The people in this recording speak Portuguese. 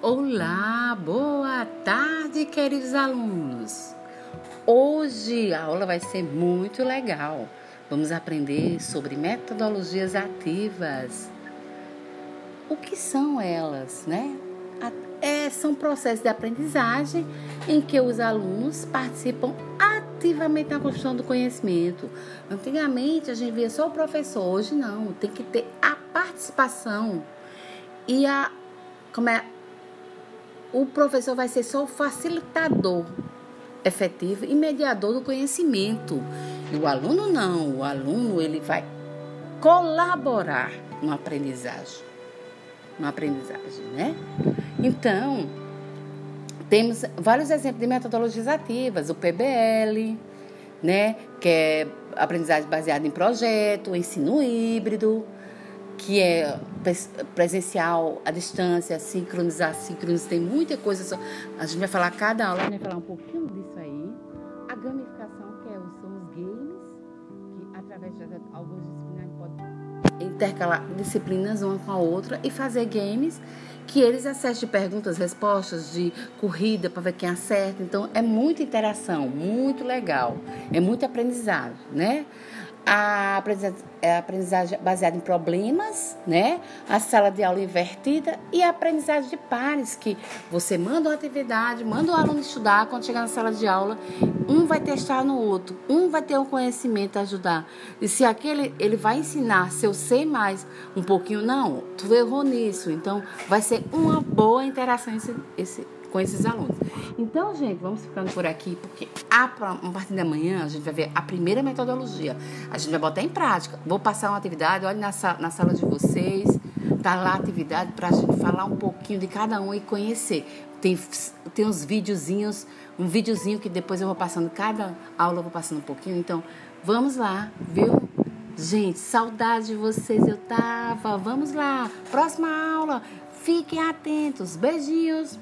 Olá, boa tarde, queridos alunos. Hoje a aula vai ser muito legal. Vamos aprender sobre metodologias ativas. O que são elas, né? É, são processos de aprendizagem em que os alunos participam ativamente na construção do conhecimento. Antigamente a gente via só o professor, hoje não, tem que ter a participação e a como é o professor vai ser só o facilitador efetivo e mediador do conhecimento. E o aluno não, o aluno ele vai colaborar no aprendizagem. Na aprendizagem, né? Então, temos vários exemplos de metodologias ativas, o PBL, né, que é aprendizagem baseada em projeto, ensino híbrido, que é presencial, à distância, sincronizar, sincronizar, tem muita coisa. A gente vai falar cada aula, vai falar um pouquinho disso aí. A gamificação, que é, são os games, que através de algumas disciplinas a gente pode intercalar disciplinas uma com a outra e fazer games que eles acessem perguntas, respostas, de corrida para ver quem acerta. Então é muita interação, muito legal, é muito aprendizado, né? a aprendizagem, é a aprendizagem baseada em problemas, né? A sala de aula invertida e a aprendizagem de pares, que você manda uma atividade, manda o aluno estudar, quando chegar na sala de aula, um vai testar no outro, um vai ter um conhecimento a ajudar. E se aquele ele vai ensinar, se eu sei mais um pouquinho, não, tu errou nisso. Então, vai ser uma boa interação esse, esse com esses alunos. Então, gente, vamos ficando por aqui, porque a, partir da manhã a gente vai ver a primeira metodologia. A gente vai botar em prática. Vou passar uma atividade, olhe na, na sala de vocês, tá lá a atividade para a gente falar um pouquinho de cada um e conhecer. Tem, tem uns videozinhos, um videozinho que depois eu vou passando, cada aula eu vou passando um pouquinho. Então, vamos lá, viu? Gente, saudade de vocês, eu tava. Vamos lá, próxima aula. Fiquem atentos. Beijinhos.